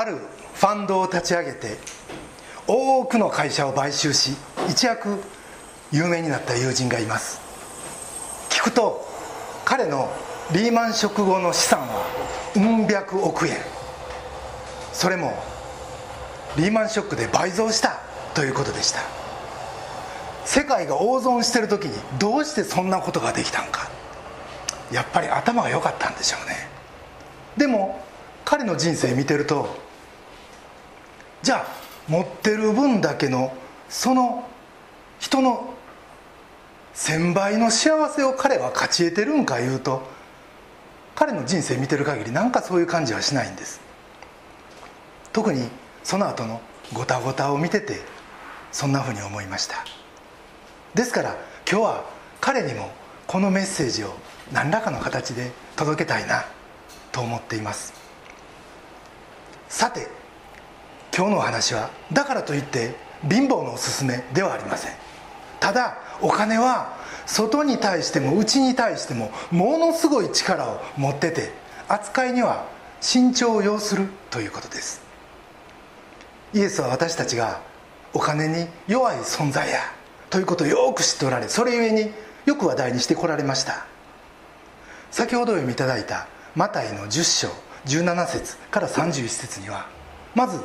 あるファンドを立ち上げて多くの会社を買収し一躍有名になった友人がいます。聞くと彼のリーマンショック後の資産はうん百億円。それもリーマンショックで倍増したということでした。世界が大損してる時にどうしてそんなことができたんか。やっぱり頭が良かったんでしょうね。でも彼の人生見てるとじゃあ持ってる分だけのその人の1000倍の幸せを彼は勝ち得てるんかいうと彼の人生見てる限りなんかそういう感じはしないんです。特にその後のごたごたを見ててそんなふうに思いました。ですから今日は彼にもこのメッセージを何らかの形で届けたいなと思っています。さて今日のお話はだからといって貧乏のおすすめではありません。ただお金は外に対しても内に対してもものすごい力を持ってて扱いには慎重を要するということです。イエスは私たちがお金に弱い存在やということをよく知っておられそれゆえによく話題にしてこられました。先ほど読みいただいたマタイの10章17節から31節にはまず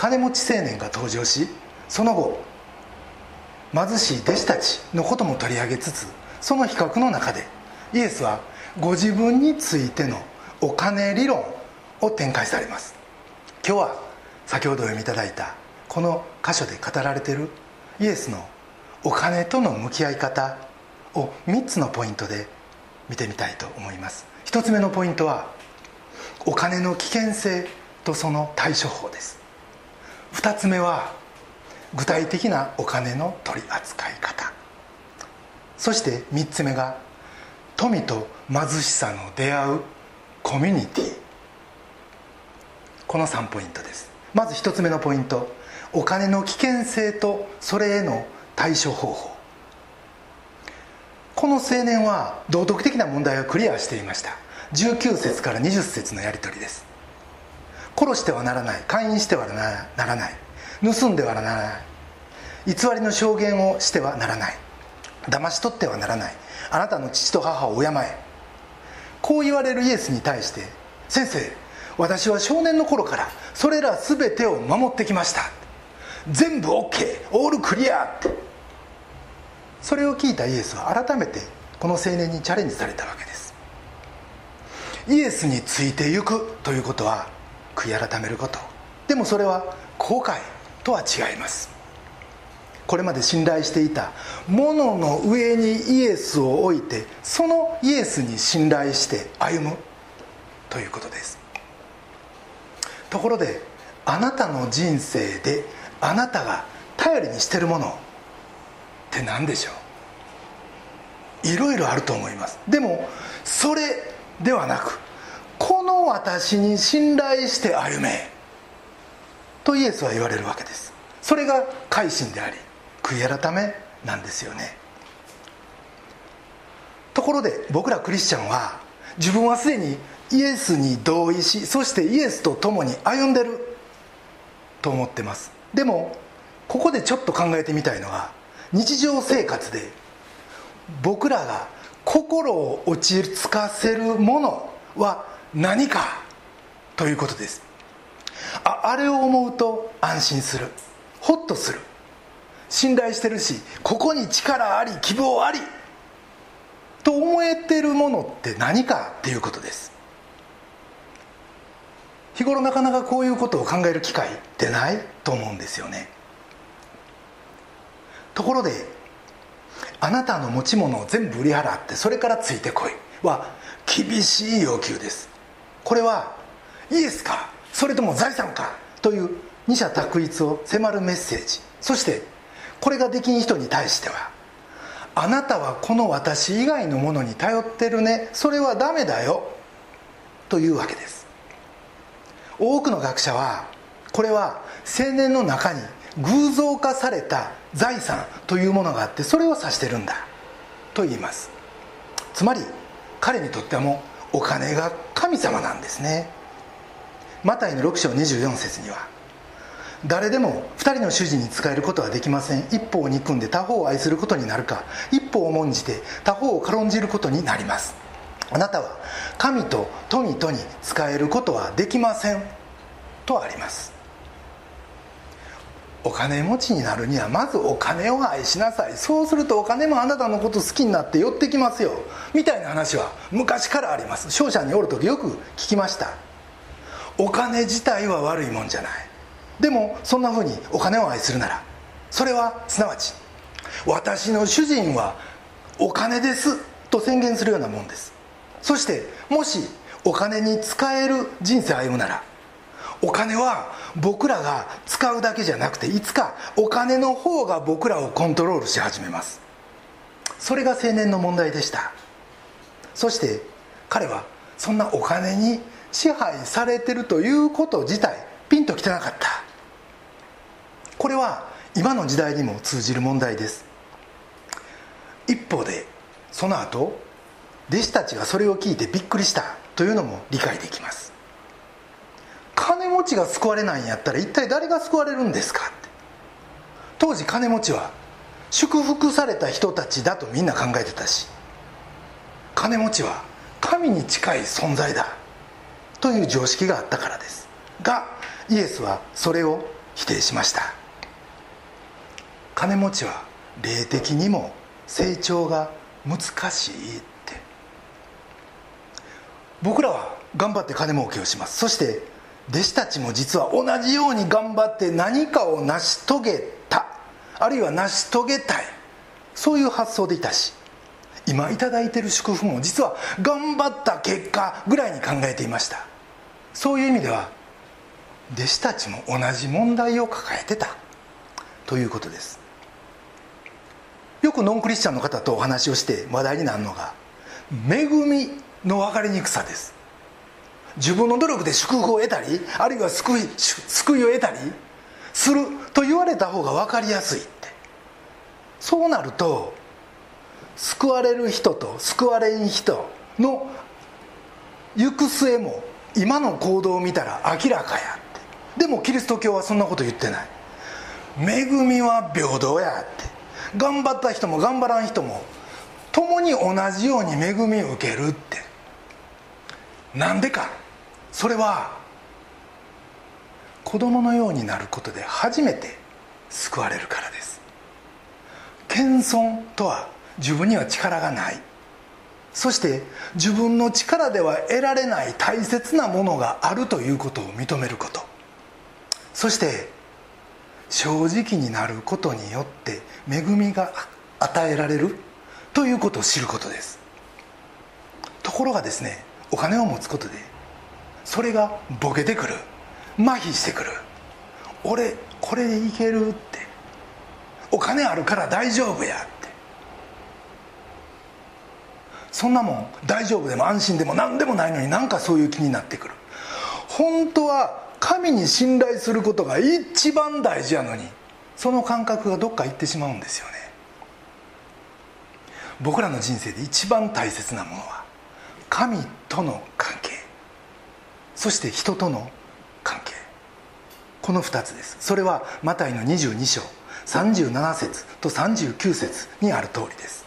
金持ち青年が登場しその後貧しい弟子たちのことも取り上げつつその比較の中でイエスはご自分についてのお金理論を展開されます。今日は先ほど読みいただいたこの箇所で語られているイエスのお金との向き合い方を3つのポイントで見てみたいと思います。1つ目のポイントはお金の危険性とその対処法です。2つ目は具体的なお金の取り扱い方。そして3つ目が富と貧しさの出会うコミュニティ。この3ポイントです。まず1つ目のポイント。お金の危険性とそれへの対処方法。この青年は道徳的な問題をクリアしていました。19節から20節のやり取りです。殺してはならない。勧誘してはならない。盗んではならない。偽りの証言をしてはならない。騙し取ってはならない。あなたの父と母を敬え。こう言われるイエスに対して先生私は少年の頃からそれら全てを守ってきました。全部 OK オールクリア。ってそれを聞いたイエスは改めてこの青年にチャレンジされたわけです。イエスについてゆくということは悔い改めること。でもそれは後悔とは違います。これまで信頼していたものの上にイエスを置いてそのイエスに信頼して歩む。ということです。ところであなたの人生であなたが頼りにしてるものって何でしょう？いろいろあると思います。でもそれではなくこの私に信頼して歩め。とイエスは言われるわけです。それが改心であり悔い改めなんですよね。ところで僕らクリスチャンは自分はすでにイエスに同意しそしてイエスと共に歩んでる。と思ってます。でもここでちょっと考えてみたいのは日常生活で僕らが心を落ち着かせるものは何かということです。ああれを思うと安心する。ホッとする。信頼してるしここに力あり希望ありと思えてるものって何かっていうことです。日頃なかなかこういうことを考える機会ってないと思うんですよね。ところであなたの持ち物を全部売り払ってそれからついてこいは厳しい要求です。これはイエスか？それとも財産か？という二者択一を迫るメッセージ。そしてこれができん人に対してはあなたはこの私以外のものに頼ってるね。それはダメだよ。というわけです。多くの学者はこれは青年の中に偶像化された財産というものがあってそれを指してるんだと言います。つまり彼にとってはもお金が神様なんですね。マタイの6章24節には誰でも2人の主人に仕えることはできません。一方を憎んで他方を愛することになるか一方を重んじて他方を軽んじることになります。あなたは神と富とに仕えることはできません。とあります。お金持ちになるにはまずお金を愛しなさい。そうするとお金もあなたのこと好きになって寄ってきますよ。みたいな話は昔からあります。商社におる時よく聞きました。お金自体は悪いもんじゃない。でもそんなふうにお金を愛するならそれはすなわち私の主人はお金です。と宣言するようなもんです。そしてもしお金に使える人生を歩むならお金は僕らが使うだけじゃなくていつかお金の方が僕らをコントロールし始めます。それが青年の問題でした。そして彼はそんなお金に支配されてるということ自体ピンときてなかった。これは今の時代にも通じる問題です。一方でその後弟子たちがそれを聞いてびっくりしたというのも理解できます。金持ちが救われないんやったら一体誰が救われるんですかって。当時金持ちは祝福された人たちだとみんな考えてたし。金持ちは神に近い存在だ。という常識があったからです。がイエスはそれを否定しました。金持ちは霊的にも成長が難しいって。僕らは頑張って金儲けをします。そして弟子たちも実は同じように頑張って何かを成し遂げた。あるいは成し遂げたい。そういう発想でいたし今頂いてる祝福も実は頑張った結果ぐらいに考えていました。そういう意味では弟子たちも同じ問題を抱えてた。ということです。よくノンクリスチャンの方とお話をして話題になるのが恵みの分かりにくさです。自分の努力で祝福を得たりあるいは救い救いを得たりすると言われた方が分かりやすいって。そうなると救われる人と救われん人の行く末も今の行動を見たら明らかやって。でもキリスト教はそんなこと言ってない。恵みは平等やって。頑張った人も頑張らん人も共に同じように恵みを受けるって。なんでか。それは子供のようになることで初めて救われるからです。謙遜とは自分には力がない。そして自分の力では得られない大切なものがあるということを認めること。そして正直になることによって恵みが与えられるということを知ることです。ところがですねお金を持つことでそれがボケてくる。麻痺してくる。俺これでいけるって。お金あるから大丈夫やって。そんなもん大丈夫でも安心でも何でもないのになんかそういう気になってくる。本当は神に信頼することが一番大事やのにその感覚がどっか行ってしまうんですよね。僕らの人生で一番大切なものは神との関係。そして人との関係。この2つです。それはマタイの22章37節と39節にある通りです。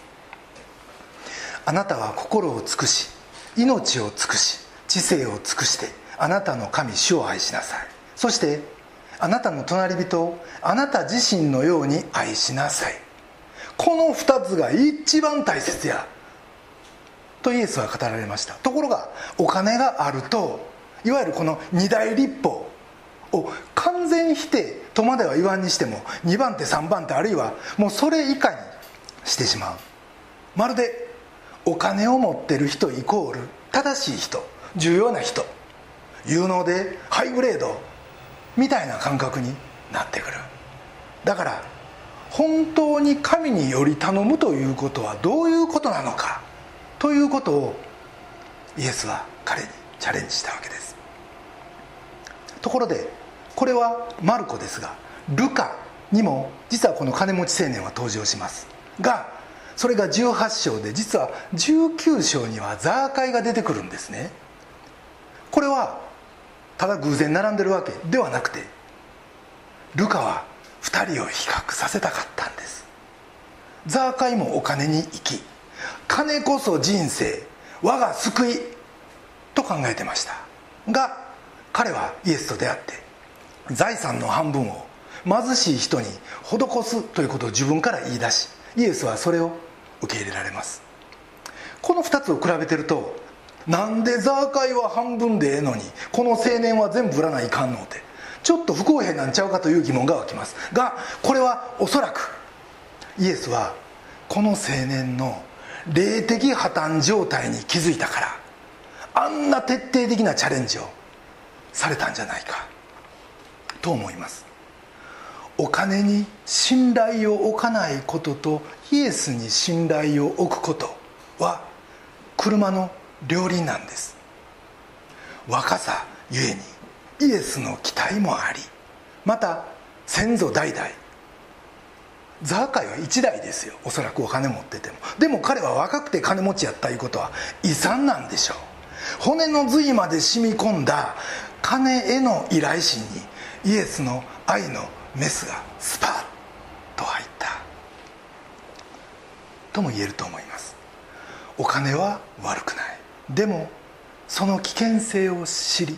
あなたは心を尽くし命を尽くし知性を尽くしてあなたの神主を愛しなさい。そしてあなたの隣人をあなた自身のように愛しなさい。この2つが一番大切や。とイエスは語られました。ところがお金があるといわゆるこの二大立法を完全否定とまでは言わんにしても2番手3番手あるいはもうそれ以下にしてしまう。まるでお金を持ってる人イコール正しい人重要な人有能でハイグレードみたいな感覚になってくる。だから本当に神により頼むということはどういうことなのかということをイエスは彼にチャレンジしたわけです。ところでこれはマルコですがルカにも実はこの金持ち青年は登場しますがそれが18章で実は19章にはザーカイが出てくるんですね。これはただ偶然並んでるわけではなくてルカは2人を比較させたかったんです。ザーカイもお金に生き金こそ人生我が救いと考えてました。が彼はイエスと出会って財産の半分を貧しい人に施すということを自分から言い出しイエスはそれを受け入れられます。この2つを比べてるとなんでザーカイは半分でええのにこの青年は全部売らないかんのってちょっと不公平なんちゃうかという疑問が湧きます。がこれはおそらくイエスはこの青年の霊的破綻状態に気づいたからあんな徹底的なチャレンジをされたんじゃないか。と思います。お金に信頼を置かないこととイエスに信頼を置くことは車の両輪なんです。若さゆえにイエスの期待もありまた先祖代々ザーカイは1代ですよ。おそらくお金持ってても。でも彼は若くて金持ちやったいうことは遺産なんでしょう。骨の髄まで染み込んだ金への依頼心にイエスの愛のメスがスパッと入ったとも言えると思います。お金は悪くない。でもその危険性を知り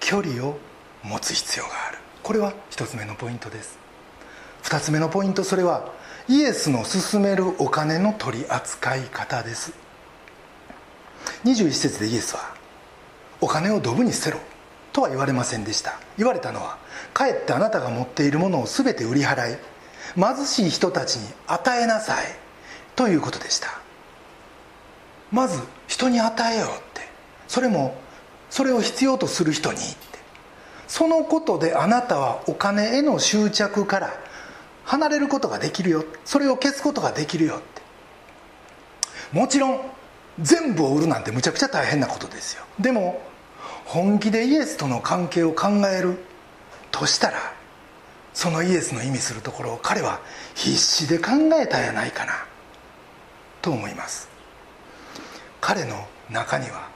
距離を持つ必要がある。これは一つ目のポイントです。二つ目のポイントそれはイエスの勧めるお金の取り扱い方です。21節でイエスは「お金をドブに捨てろ」とは言われませんでした。言われたのはかえってあなたが持っているものを全て売り払い貧しい人たちに与えなさいということでした。まず人に与えようって。それもそれを必要とする人にって。そのことであなたはお金への執着から離れることができるよ。それを消すことができるよって。もちろん全部を売るなんてむちゃくちゃ大変なことですよ。でも本気でイエスとの関係を考える。としたらそのイエスの意味するところを彼は必死で考えたやないかな。と思います。彼の中には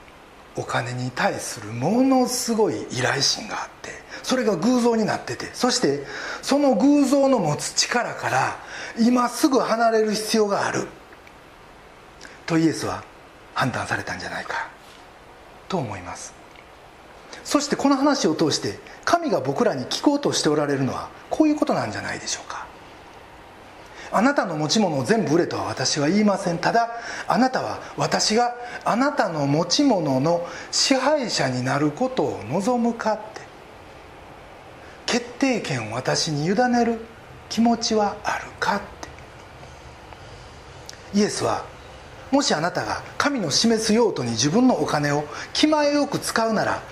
お金に対するものすごい依頼心があってそれが偶像になっててそしてその偶像の持つ力から今すぐ離れる必要がある。とイエスは判断されたんじゃないか。と思います。そしてこの話を通して神が僕らに聞こうとしておられるのはこういうことなんじゃないでしょうか。あなたの持ち物を全部売れとは私は言いません。ただあなたは私があなたの持ち物の支配者になることを望むかって決定権を私に委ねる気持ちはあるかって。イエスはもしあなたが神の示す用途に自分のお金を気前よく使うなら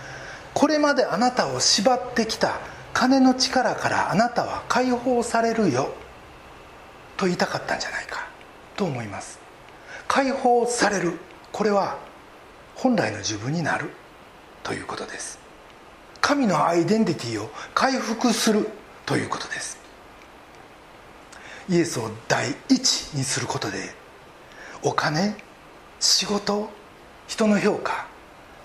これまであなたを縛ってきた金の力からあなたは解放されるよ。と言いたかったんじゃないか。と思います。解放される。これは本来の自分になる。ということです。神のアイデンティティを回復する。ということです。イエスを第一にすることでお金仕事人の評価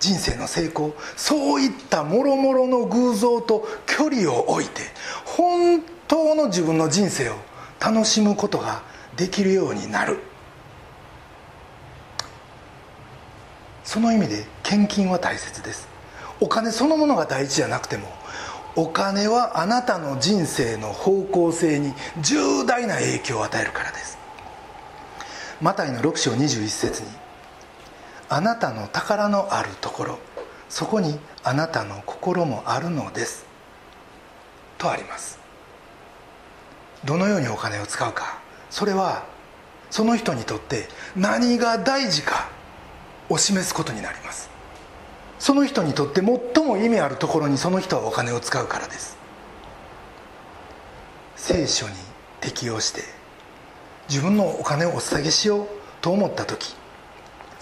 人生の成功そういったもろもろの偶像と距離を置いて本当の自分の人生を楽しむことができるようになる。その意味で献金は大切です。お金そのものが大事じゃなくてもお金はあなたの人生の方向性に重大な影響を与えるからです。マタイの6章21節に「あなたの宝のあるところ。そこにあなたの心もあるのです」とあります。どのようにお金を使うか。それはその人にとって何が大事か。を示すことになります。その人にとって最も意味あるところにその人はお金を使うからです。聖書に適用して自分のお金をお捧げしようと思った時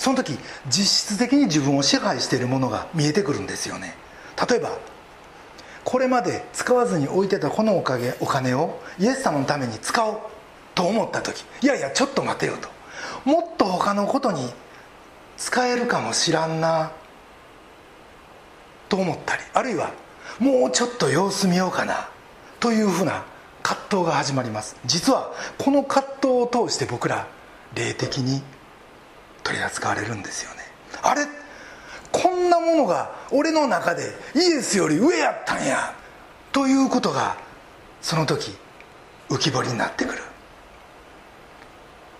その時実質的に自分を支配しているものが見えてくるんですよね。例えばこれまで使わずに置いてたこのおかげお金をイエス様のために使おうと思った時いやいやちょっと待てよと。もっと他のことに使えるかもしらんなと思ったりあるいはもうちょっと様子見ようかなというふうな葛藤が始まります。実はこの葛藤を通して僕ら霊的に取り扱われるんですよね。あれ？こんなものが俺の中でイエスより上やったんや。ということがその時浮き彫りになってくる。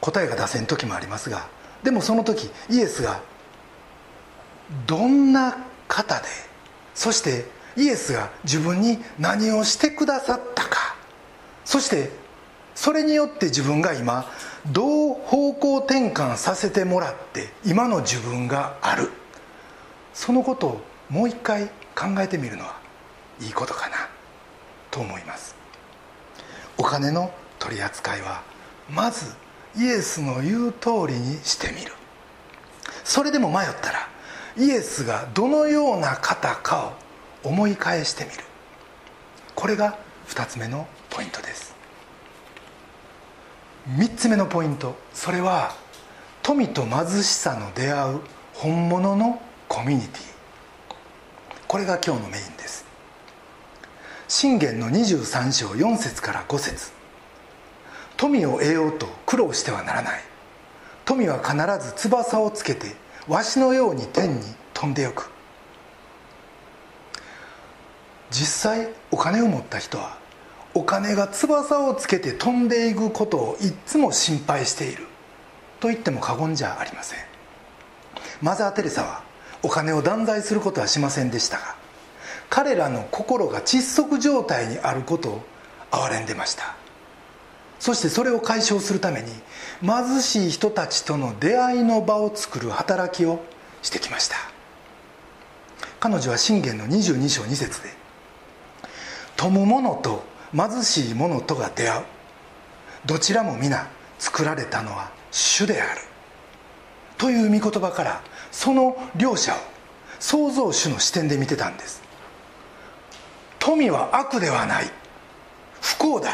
答えが出せん時もありますがでもその時イエスがどんな方でそしてイエスが自分に何をしてくださったか。そしてそれによって自分が今どう方向転換させてもらって今の自分がある。そのことをもう一回考えてみるのはいいことかなと思います。お金の取り扱いはまずイエスの言う通りにしてみる。それでも迷ったらイエスがどのような方かを思い返してみる。これが2つ目のポイントです。3つ目のポイント。それは富と貧しさの出会う本物のコミュニティ。これが今日のメインです。信玄の23章4節から5節。富を得ようと苦労してはならない。富は必ず翼をつけてわしのように天に飛んでよく。実際お金を持った人はお金が翼をつけて飛んでいくことをいつも心配している。と言っても過言じゃありません。マザー・テレサはお金を断罪することはしませんでしたが彼らの心が窒息状態にあることを憐れんでました。そしてそれを解消するために貧しい人たちとの出会いの場を作る働きをしてきました。彼女は信玄の22章2節で「富む者と貧しい者とが出会う。どちらも皆作られたのは主である」という御言葉からその両者を創造主の視点で見てたんです。富は悪ではない。不幸だ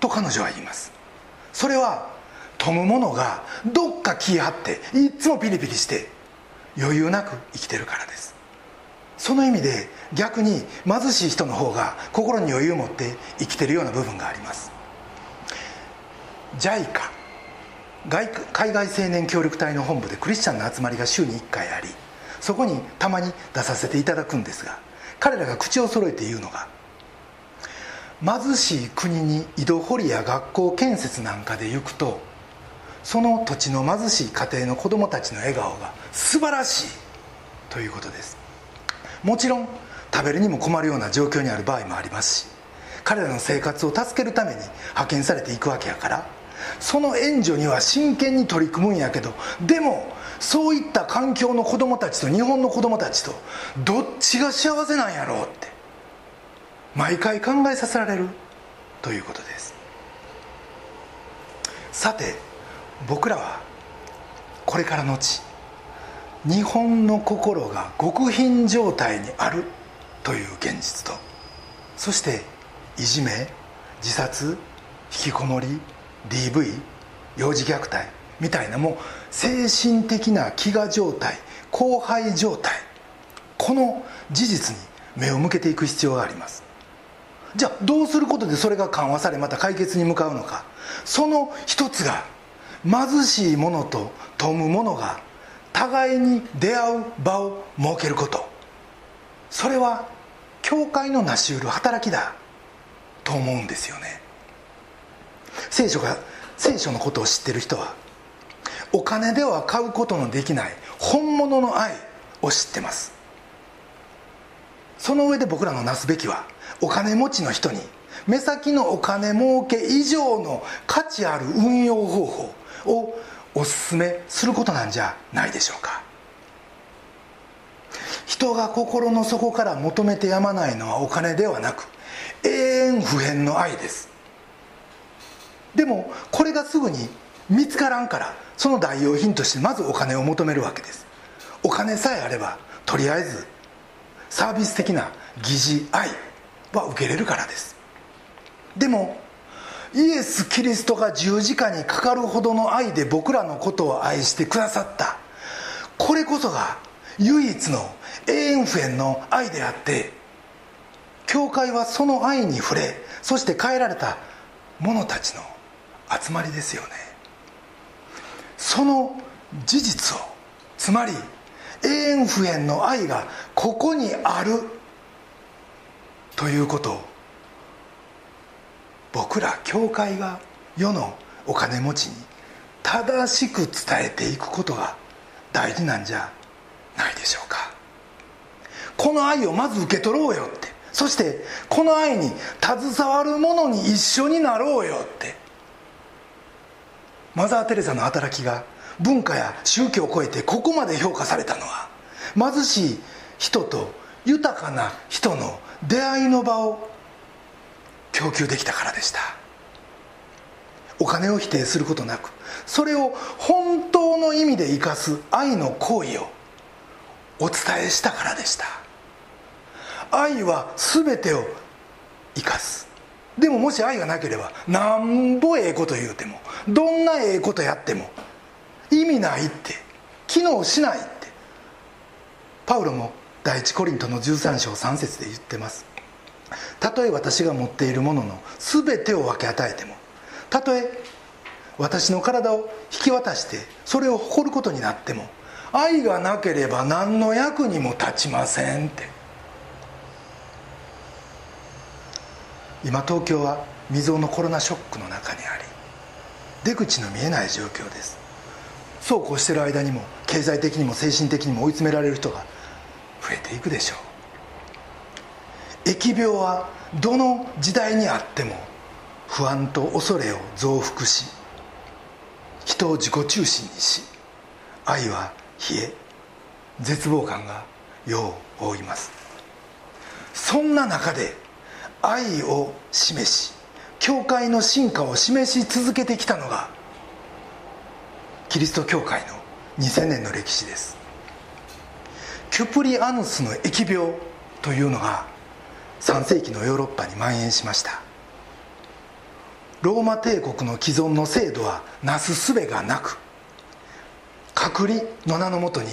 と彼女は言います。それは富む者がどっか気張っていつもピリピリして余裕なく生きてるからです。その意味で逆に貧しい人の方が心に余裕を持って生きてるような部分があります。JICA 海外青年協力隊の本部でクリスチャンの集まりが週に1回ありそこにたまに出させていただくんですが彼らが口を揃えて言うのが貧しい国に井戸掘りや学校建設なんかで行くとその土地の貧しい家庭の子供たちの笑顔が素晴らしいということです。もちろん食べるにも困るような状況にある場合もありますし彼らの生活を助けるために派遣されていくわけやからその援助には真剣に取り組むんやけどでもそういった環境の子供たちと日本の子供たちとどっちが幸せなんやろうって毎回考えさせられるということです。さて僕らはこれからのち日本の心が極貧状態にあるという現実とそしていじめ自殺引きこもり DV 幼児虐待みたいなもう精神的な飢餓状態荒廃状態この事実に目を向けていく必要があります。じゃあどうすることでそれが緩和されまた解決に向かうのか。その一つが貧しい者と富む者が互いに出会う場を設けること。それは教会の成し得る働きだ。と思うんですよね。聖書が聖書のことを知ってる人はお金では買うことのできない本物の愛を知ってます。その上で僕らのなすべきはお金持ちの人に目先のお金儲け以上の価値ある運用方法をおすすめすることなんじゃないでしょうか。人が心の底から求めてやまないのはお金ではなく永遠不変の愛です。でもこれがすぐに見つからんからその代用品としてまずお金を求めるわけです。お金さえあればとりあえずサービス的な疑似愛は受けれるからです。でもイエス・キリストが十字架にかかるほどの愛で僕らのことを愛してくださった。これこそが唯一の永遠不変の愛であって教会はその愛に触れそして変えられた者たちの集まりですよね。その事実をつまり永遠不変の愛がここにあるということを僕ら教会が世のお金持ちに正しく伝えていくことが大事なんじゃないでしょうか。この愛をまず受け取ろうよって。そしてこの愛に携わる者に一緒になろうよって。マザー・テレサの働きが文化や宗教を超えてここまで評価されたのは貧しい人と豊かな人の出会いの場を供給できたからでした。お金を否定することなくそれを本当の意味で生かす愛の行為をお伝えしたからでした。愛は全てを生かす。でももし愛がなければなんぼええこと言うてもどんなええことやっても意味ないって機能しないってパウロも第一コリントの13章3節で言ってます。たとえ私が持っているものの全てを分け与えてもたとえ私の体を引き渡してそれを誇ることになっても愛がなければ何の役にも立ちませんって。今東京は未曾有のコロナショックの中にあり出口の見えない状況です。そうこうしてる間にも経済的にも精神的にも追い詰められる人が増えていくでしょう。疫病はどの時代にあっても不安と恐れを増幅し人を自己中心にし愛は冷え絶望感が世を覆います。そんな中で愛を示し教会の進化を示し続けてきたのがキリスト教会の2000年の歴史です。キュプリアヌスの疫病というのが3世紀のヨーロッパに蔓延しました。ローマ帝国の既存の制度はなすすべがなく隔離の名のもとに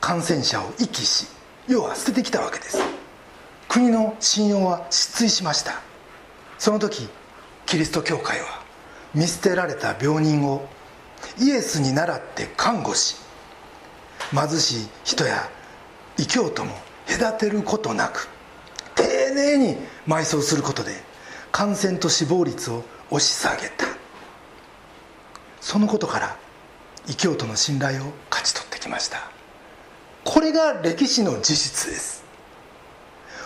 感染者を遺棄し要は捨ててきたわけです。国の信用は失墜しました。その時キリスト教会は見捨てられた病人をイエスに倣って看護し貧しい人や異教徒も隔てることなく丁寧に埋葬することで感染と死亡率を押し下げた。そのことから異教徒の信頼を勝ち取ってきました。これが歴史の事実です。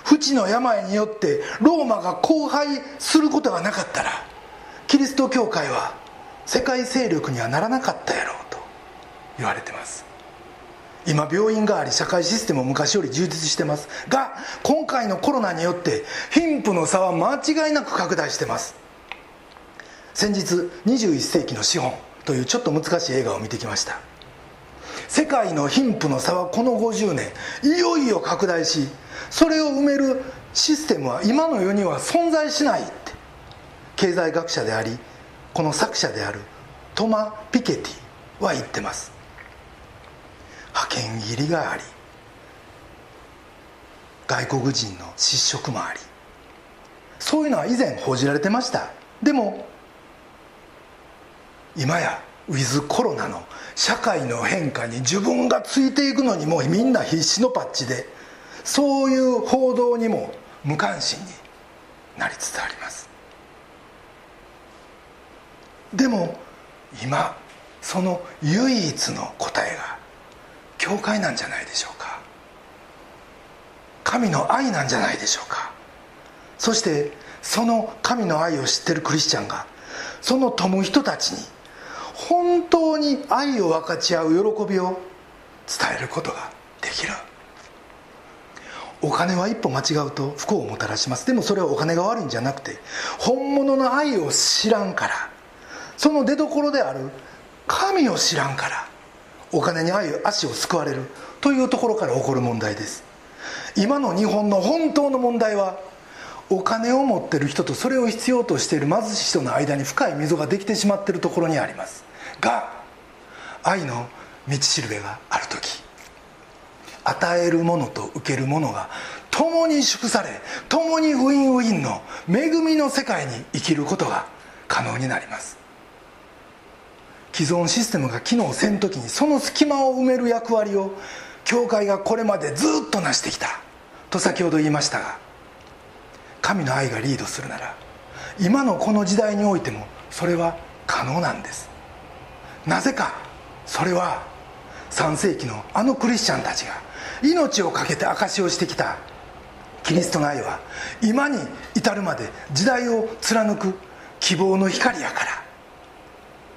不治の病によってローマが荒廃することがなかったらキリスト教会は世界勢力にはならなかったやろうと言われてます。今病院があり社会システムも昔より充実してます。が今回のコロナによって貧富の差は間違いなく拡大してます。先日21世紀の資本というちょっと難しい映画を見てきました。世界の貧富の差はこの50年いよいよ拡大しそれを埋めるシステムは今の世には存在しないって経済学者でありこの作者であるトマ・ピケティは言ってます。派遣切りがあり外国人の失職もあり。そういうのは以前報じられてました。でも今やウィズコロナの社会の変化に自分がついていくのにもうみんな必死のパッチでそういう報道にも無関心になりつつあります。でも今その唯一の答えが教会なんじゃないでしょうか。神の愛なんじゃないでしょうか。そしてその神の愛を知ってるクリスチャンがその富人たちに本当に愛を分かち合う喜びを伝えることができる。お金は一歩間違うと不幸をもたらします。でもそれはお金が悪いんじゃなくて本物の愛を知らんからその出どころである神を知らんからお金に愛足を救われるというところから起こる問題です。今の日本の本当の問題はお金を持ってる人とそれを必要としている貧しい人の間に深い溝ができてしまっているところにあります。が愛の道しるべがある時与えるものと受けるものが共に祝され共にウィンウィンの恵みの世界に生きることが可能になります。既存システムが機能せん時にその隙間を埋める役割を教会がこれまでずっと成してきた。と先ほど言いましたが神の愛がリードするなら今のこの時代においてもそれは可能なんです。なぜかそれは3世紀のあのクリスチャンたちが命を懸けて証しをしてきた。キリストの愛は今に至るまで時代を貫く希望の光やから。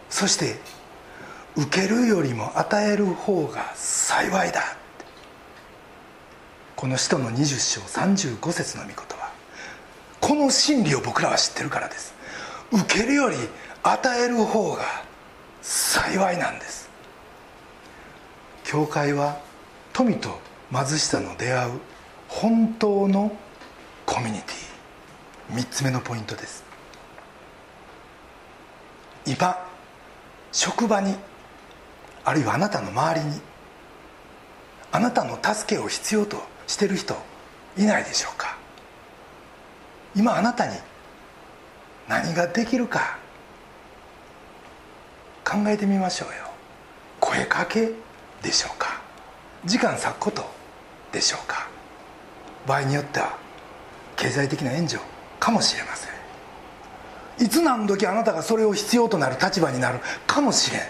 そして受けるよりも与える方が幸いだ。この使徒の20章35節の御言葉。この真理を僕らは知ってるからです。受けるより与える方が幸いなんです。教会は富と貧しさの出会う本当のコミュニティ。3つ目のポイントです。今職場にあるいはあなたの周りにあなたの助けを必要としてる人いないでしょうか？今あなたに何ができるか？考えてみましょうよ。声かけでしょうか？時間割くことでしょうか？場合によっては経済的な援助かもしれません。いつ何時あなたがそれを必要となる立場になるかもしれん。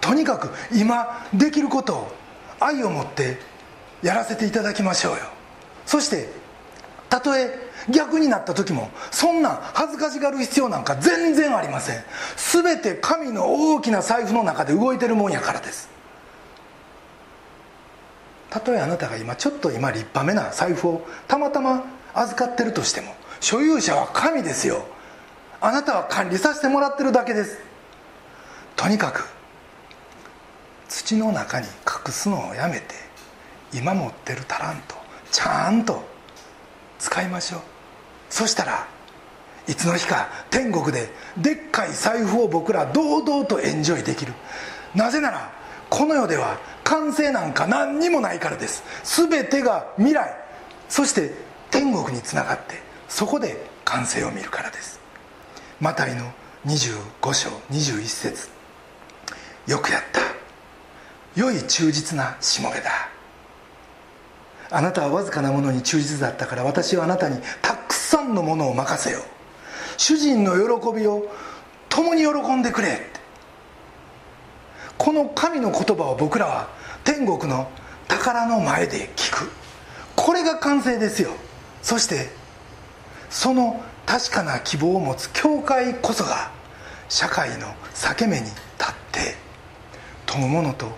とにかく今できることを愛を持ってやらせていただきましょうよ。そしてたとえ逆になった時もそんな恥ずかしがる必要なんか全然ありません。全て神の大きな財布の中で動いてるもんやからです。たとえあなたが今ちょっと今立派めな財布をたまたま預かってるとしても所有者は神ですよ。あなたは管理させてもらってるだけです。とにかく土の中に隠すのをやめて今持ってるタラントちゃんと使いましょう。そしたらいつの日か天国ででっかい財布を僕ら堂々とエンジョイできる。なぜならこの世では完成なんか何にもないからです。全てが未来。そして天国につながってそこで完成を見るからです。マタイの25章21節。よくやった。良い忠実なしもべだ。あなたはわずかなものに忠実だったから私はあなたにたくさんのものを任せよう。主人の喜びを共に喜んでくれこの神の言葉を僕らは天国の宝の前で聞く。これが完成ですよ。そしてその確かな希望を持つ教会こそが社会の裂け目に立って富む者と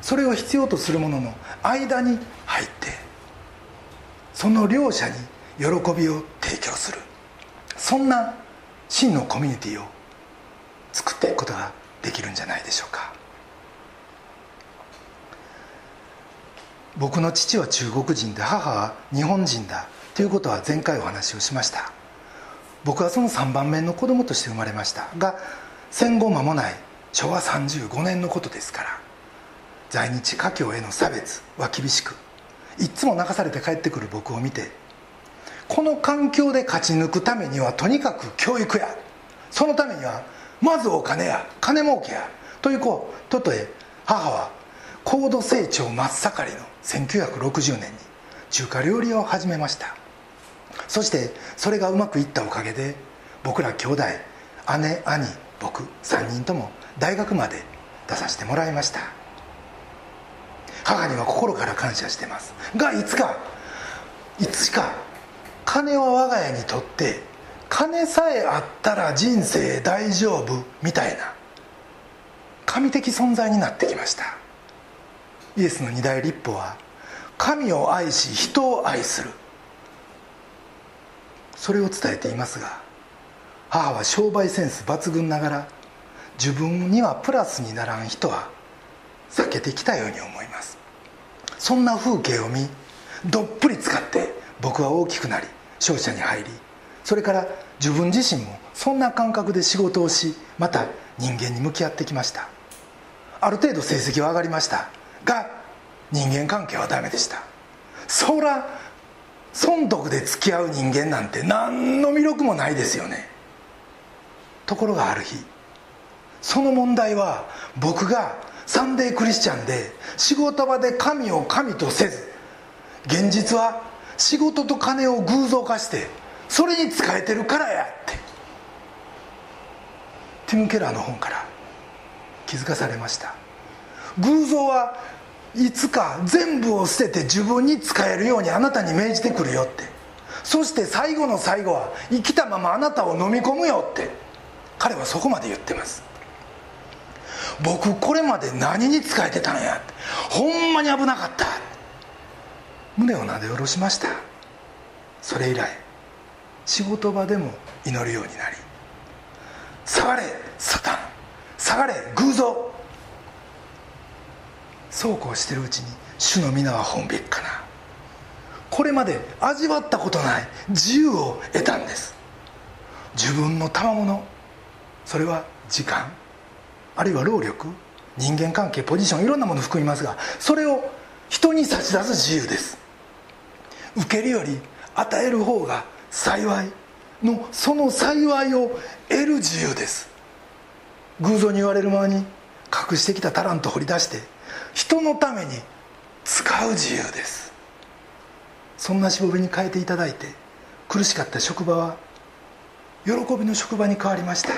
それを必要とする者の間に入ってその両者に喜びを提供する。そんな真のコミュニティを作っていくことができるんじゃないでしょうか。僕の父は中国人で母は日本人だということは前回お話をしました。僕はその3番目の子供として生まれましたが戦後間もない昭和35年のことですから在日華僑への差別は厳しくいつも泣かされて帰ってくる僕を見てこの環境で勝ち抜くためにはとにかく教育やそのためにはまずお金や金儲けやということとへ母は高度成長真っ盛りの1960年に中華料理を始めました。そしてそれがうまくいったおかげで僕ら兄弟姉兄僕3人とも大学まで出させてもらいました。母には心から感謝してます。がいつかいつか金は我が家にとって金さえあったら人生大丈夫みたいな神的存在になってきました。イエスの二大立法は神を愛し人を愛する。それを伝えていますが母は商売センス抜群ながら自分にはプラスにならん人は避けてきたように思います。そんな風景を見どっぷり使って僕は大きくなり商社に入りそれから自分自身もそんな感覚で仕事をしまた人間に向き合ってきました。ある程度成績は上がりましたが人間関係はダメでした。そら損得で付き合う人間なんて何の魅力もないですよね。ところがある日その問題は僕がサンデークリスチャンで仕事場で神を神とせず現実は仕事と金を偶像化してそれに使えてるからやって。ティム・ケラーの本から気づかされました。偶像はいつか全部を捨てて自分に使えるようにあなたに命じてくるよって。そして最後の最後は生きたままあなたを飲み込むよって。彼はそこまで言ってます。僕これまで何に使えてたんやほんまに危なかった。胸をなで下ろしました。それ以来仕事場でも祈るようになり。下がれサタン。下がれ偶像。そうこうしてるうちに主の皆は本べきかな。これまで味わったことない自由を得たんです。自分の賜物それは時間あるいは労力人間関係ポジションいろんなもの含みますがそれを人に差し出す自由です。受けるより与える方が幸いのその幸いを得る自由です。偶像に言われるままに隠してきたタラント掘り出して人のために使う自由です。そんなしぼべに変えていただいて苦しかった職場は喜びの職場に変わりました。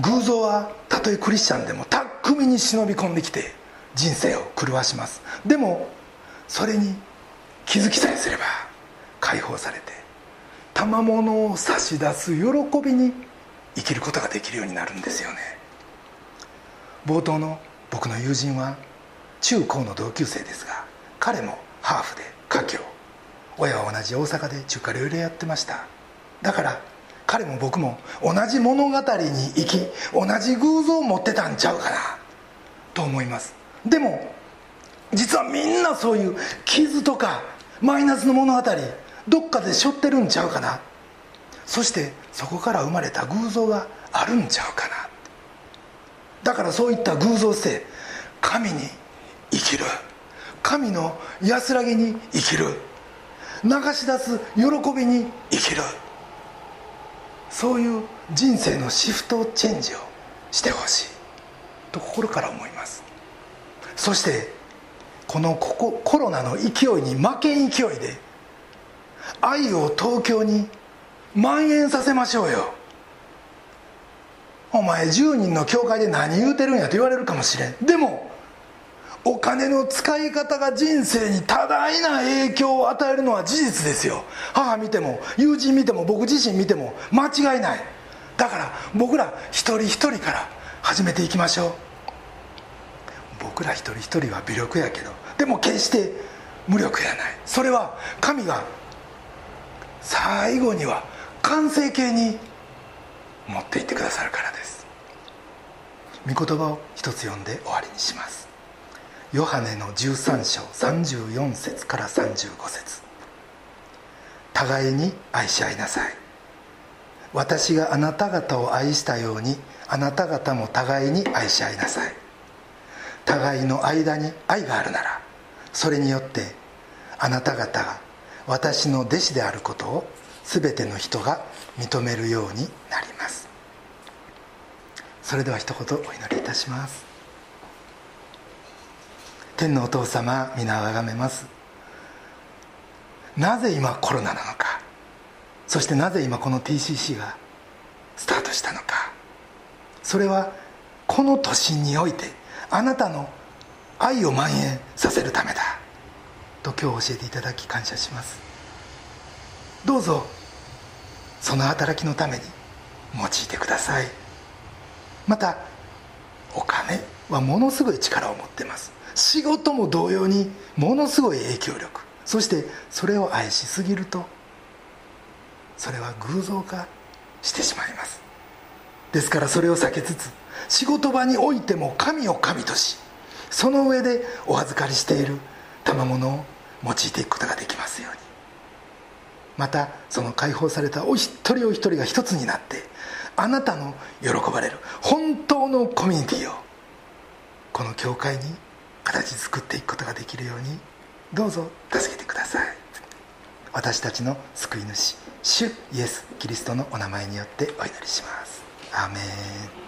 偶像はたとえクリスチャンでも巧みに忍び込んできて人生を狂わします。でもそれに気づきさえすれば解放されて賜物を差し出す喜びに生きることができるようになるんですよね。冒頭の僕の友人は中高の同級生ですが彼もハーフで華僑。親は同じ大阪で中華料理屋やってました。だから彼も僕も同じ物語に生き同じ偶像を持ってたんちゃうかな。と思います。でも実はみんなそういう傷とかマイナスの物語どっかで背負ってるんちゃうかな。そしてそこから生まれた偶像があるんちゃうかな。だからそういった偶像性神に生きる。神の安らぎに生きる。流し出す喜びに生きる。そういう人生のシフトチェンジをしてほしい。と心から思います。そしてこのここコロナの勢いに負けん勢いで愛を東京に蔓延させましょうよ。お前10人の教会で何言うてるんやと言われるかもしれん。でもお金の使い方が人生に多大な影響を与えるのは事実ですよ。母見ても友人見ても僕自身見ても間違いない。だから僕ら一人一人から始めていきましょう。僕ら一人一人は微力やけどでも決して無力やない。それは神が最後には完成形に持っていってくださるからです。御言葉を一つ読んで終わりにします。ヨハネの13章34節から35節。互いに愛し合いなさい。私があなた方を愛したようにあなた方も互いに愛し合いなさい。互いの間に愛があるならそれによってあなた方が私の弟子であることを全ての人が認めるようになります。それでは一言お祈りいたします。天のお父様皆あがめます。なぜ今コロナなのか。そしてなぜ今この TCC がスタートしたのか。それはこの都心においてあなたの愛を蔓延させるためだ。と今日教えていただき感謝します。どうぞその働きのために用いてください。またお金はものすごい力を持ってます。仕事も同様にものすごい影響力。そしてそれを愛しすぎるとそれは偶像化してしまいます。ですからそれを避けつつ仕事場においても神を神としその上でお預かりしている賜物を用いていくことができますように。またその解放されたお一人お一人が一つになってあなたの喜ばれる本当のコミュニティをこの教会に形作っていくことができるようにどうぞ助けてください。私たちの救い主主イエス・キリストのお名前によってお祈りします。アーメン。